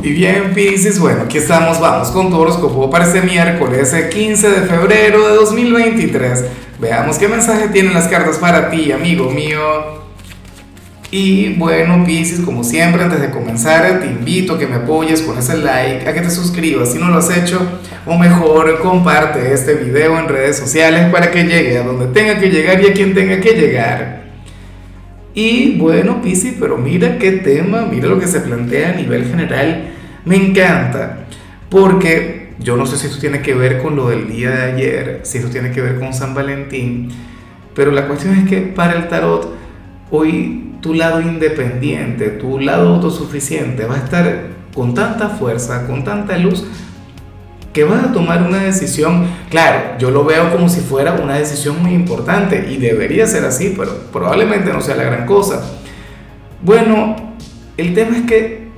Y bien, Pisces, bueno, aquí estamos, vamos con tu horóscopo para este miércoles 15 de febrero de 2023. Veamos qué mensaje tienen las cartas para ti, amigo mío. Y bueno, Pisces, como siempre, antes de comenzar, te invito a que me apoyes con ese like, a que te suscribas si no lo has hecho, o mejor, comparte este video en redes sociales para que llegue a donde tenga que llegar y a quien tenga que llegar. Y bueno, Pisi, pero mira qué tema, mira lo que se plantea a nivel general. Me encanta, porque yo no sé si esto tiene que ver con lo del día de ayer, si esto tiene que ver con San Valentín, pero la cuestión es que para el tarot, hoy tu lado independiente, tu lado autosuficiente va a estar con tanta fuerza, con tanta luz, que vas a tomar una decisión, claro, yo lo veo como si fuera una decisión muy importante y debería ser así, pero probablemente no sea la gran cosa. Bueno, el tema es que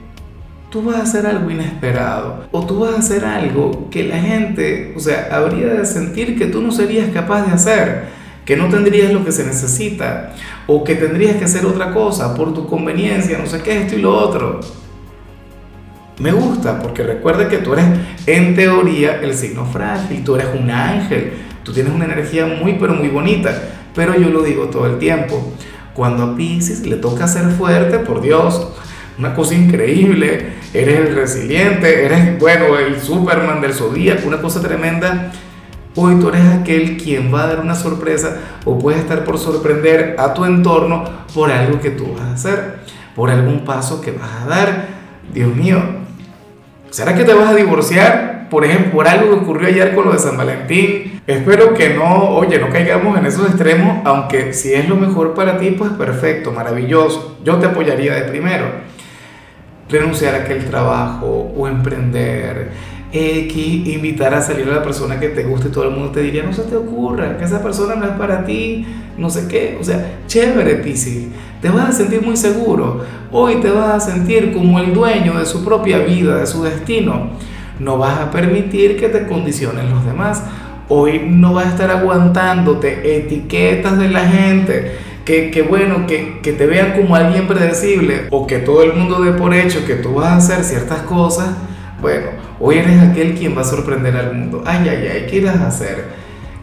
tú vas a hacer algo inesperado o tú vas a hacer algo que la gente, o sea, habría de sentir que tú no serías capaz de hacer, que no tendrías lo que se necesita o que tendrías que hacer otra cosa por tu conveniencia, no sé qué, esto y lo otro me gusta porque recuerda que tú eres en teoría el signo frágil, tú eres un ángel, tú tienes una energía muy pero muy bonita, pero yo lo digo todo el tiempo, cuando a Pisces le toca ser fuerte, por Dios, una cosa increíble, eres el resiliente, eres, bueno, el Superman del zodíaco, una cosa tremenda. Hoy tú eres aquel quien va a dar una sorpresa o puedes estar por sorprender a tu entorno por algo que tú vas a hacer, por algún paso que vas a dar. Dios mío, ¿Será que te vas a divorciar? Por ejemplo, por algo que ocurrió ayer con lo de San Valentín. Espero que no, oye, no caigamos en esos extremos, aunque si es lo mejor para ti, pues perfecto, maravilloso. Yo te apoyaría de primero. Renunciar a aquel trabajo o emprender, X, invitar a salir a la persona que te guste, todo el mundo te diría, no se te ocurra, que esa persona no es para ti, no sé qué. O sea, chévere, Piscis, te vas a sentir muy seguro. Hoy te vas a sentir como el dueño de su propia vida, de su destino. No vas a permitir que te condicionen los demás. Hoy no vas a estar aguantándote etiquetas de la gente. Que, que, bueno, que, que te vean como alguien predecible o que todo el mundo dé por hecho que tú vas a hacer ciertas cosas. Bueno, hoy eres aquel quien va a sorprender al mundo. Ay, ay, ay, ¿qué irás a hacer?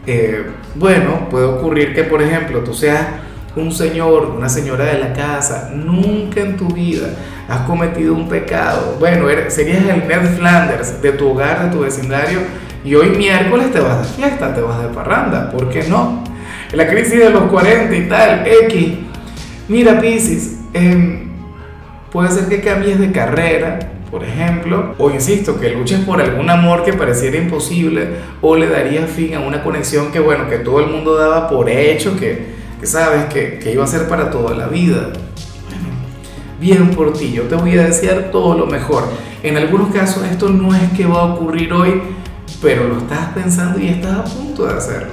Eh, bueno, puede ocurrir que, por ejemplo, tú seas un señor, una señora de la casa, nunca en tu vida has cometido un pecado. Bueno, serías el Ned Flanders de tu hogar, de tu vecindario, y hoy miércoles te vas de fiesta, te vas de parranda. ¿Por qué no? La crisis de los 40 y tal, X. Mira, Pisces, em, puede ser que cambies de carrera, por ejemplo, o insisto, que luches por algún amor que pareciera imposible, o le daría fin a una conexión que, bueno, que todo el mundo daba por hecho, que, que sabes que, que iba a ser para toda la vida. Bueno, bien por ti, yo te voy a desear todo lo mejor. En algunos casos esto no es que va a ocurrir hoy, pero lo estás pensando y estás a punto de hacerlo.